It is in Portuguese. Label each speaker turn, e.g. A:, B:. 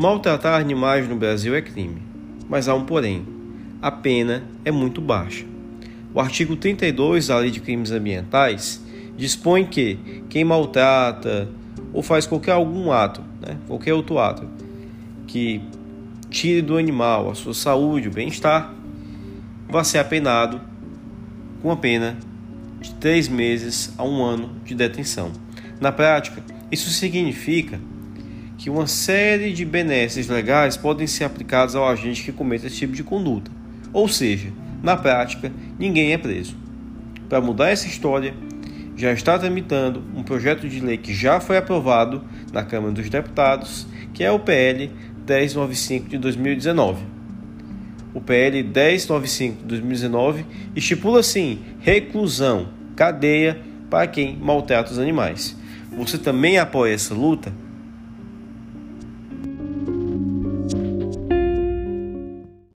A: Maltratar animais no Brasil é crime, mas há um porém: a pena é muito baixa. O artigo 32 da Lei de Crimes Ambientais dispõe que quem maltrata ou faz qualquer algum ato, né, qualquer outro ato, que tire do animal a sua saúde, o bem-estar, vai ser apenado com a pena de três meses a um ano de detenção. Na prática, isso significa que uma série de benesses legais podem ser aplicados ao agente que cometa esse tipo de conduta. Ou seja, na prática, ninguém é preso. Para mudar essa história, já está tramitando um projeto de lei que já foi aprovado na Câmara dos Deputados, que é o PL 1095 de 2019. O PL 1095 de 2019 estipula assim: reclusão, cadeia para quem maltrata os animais. Você também apoia essa luta?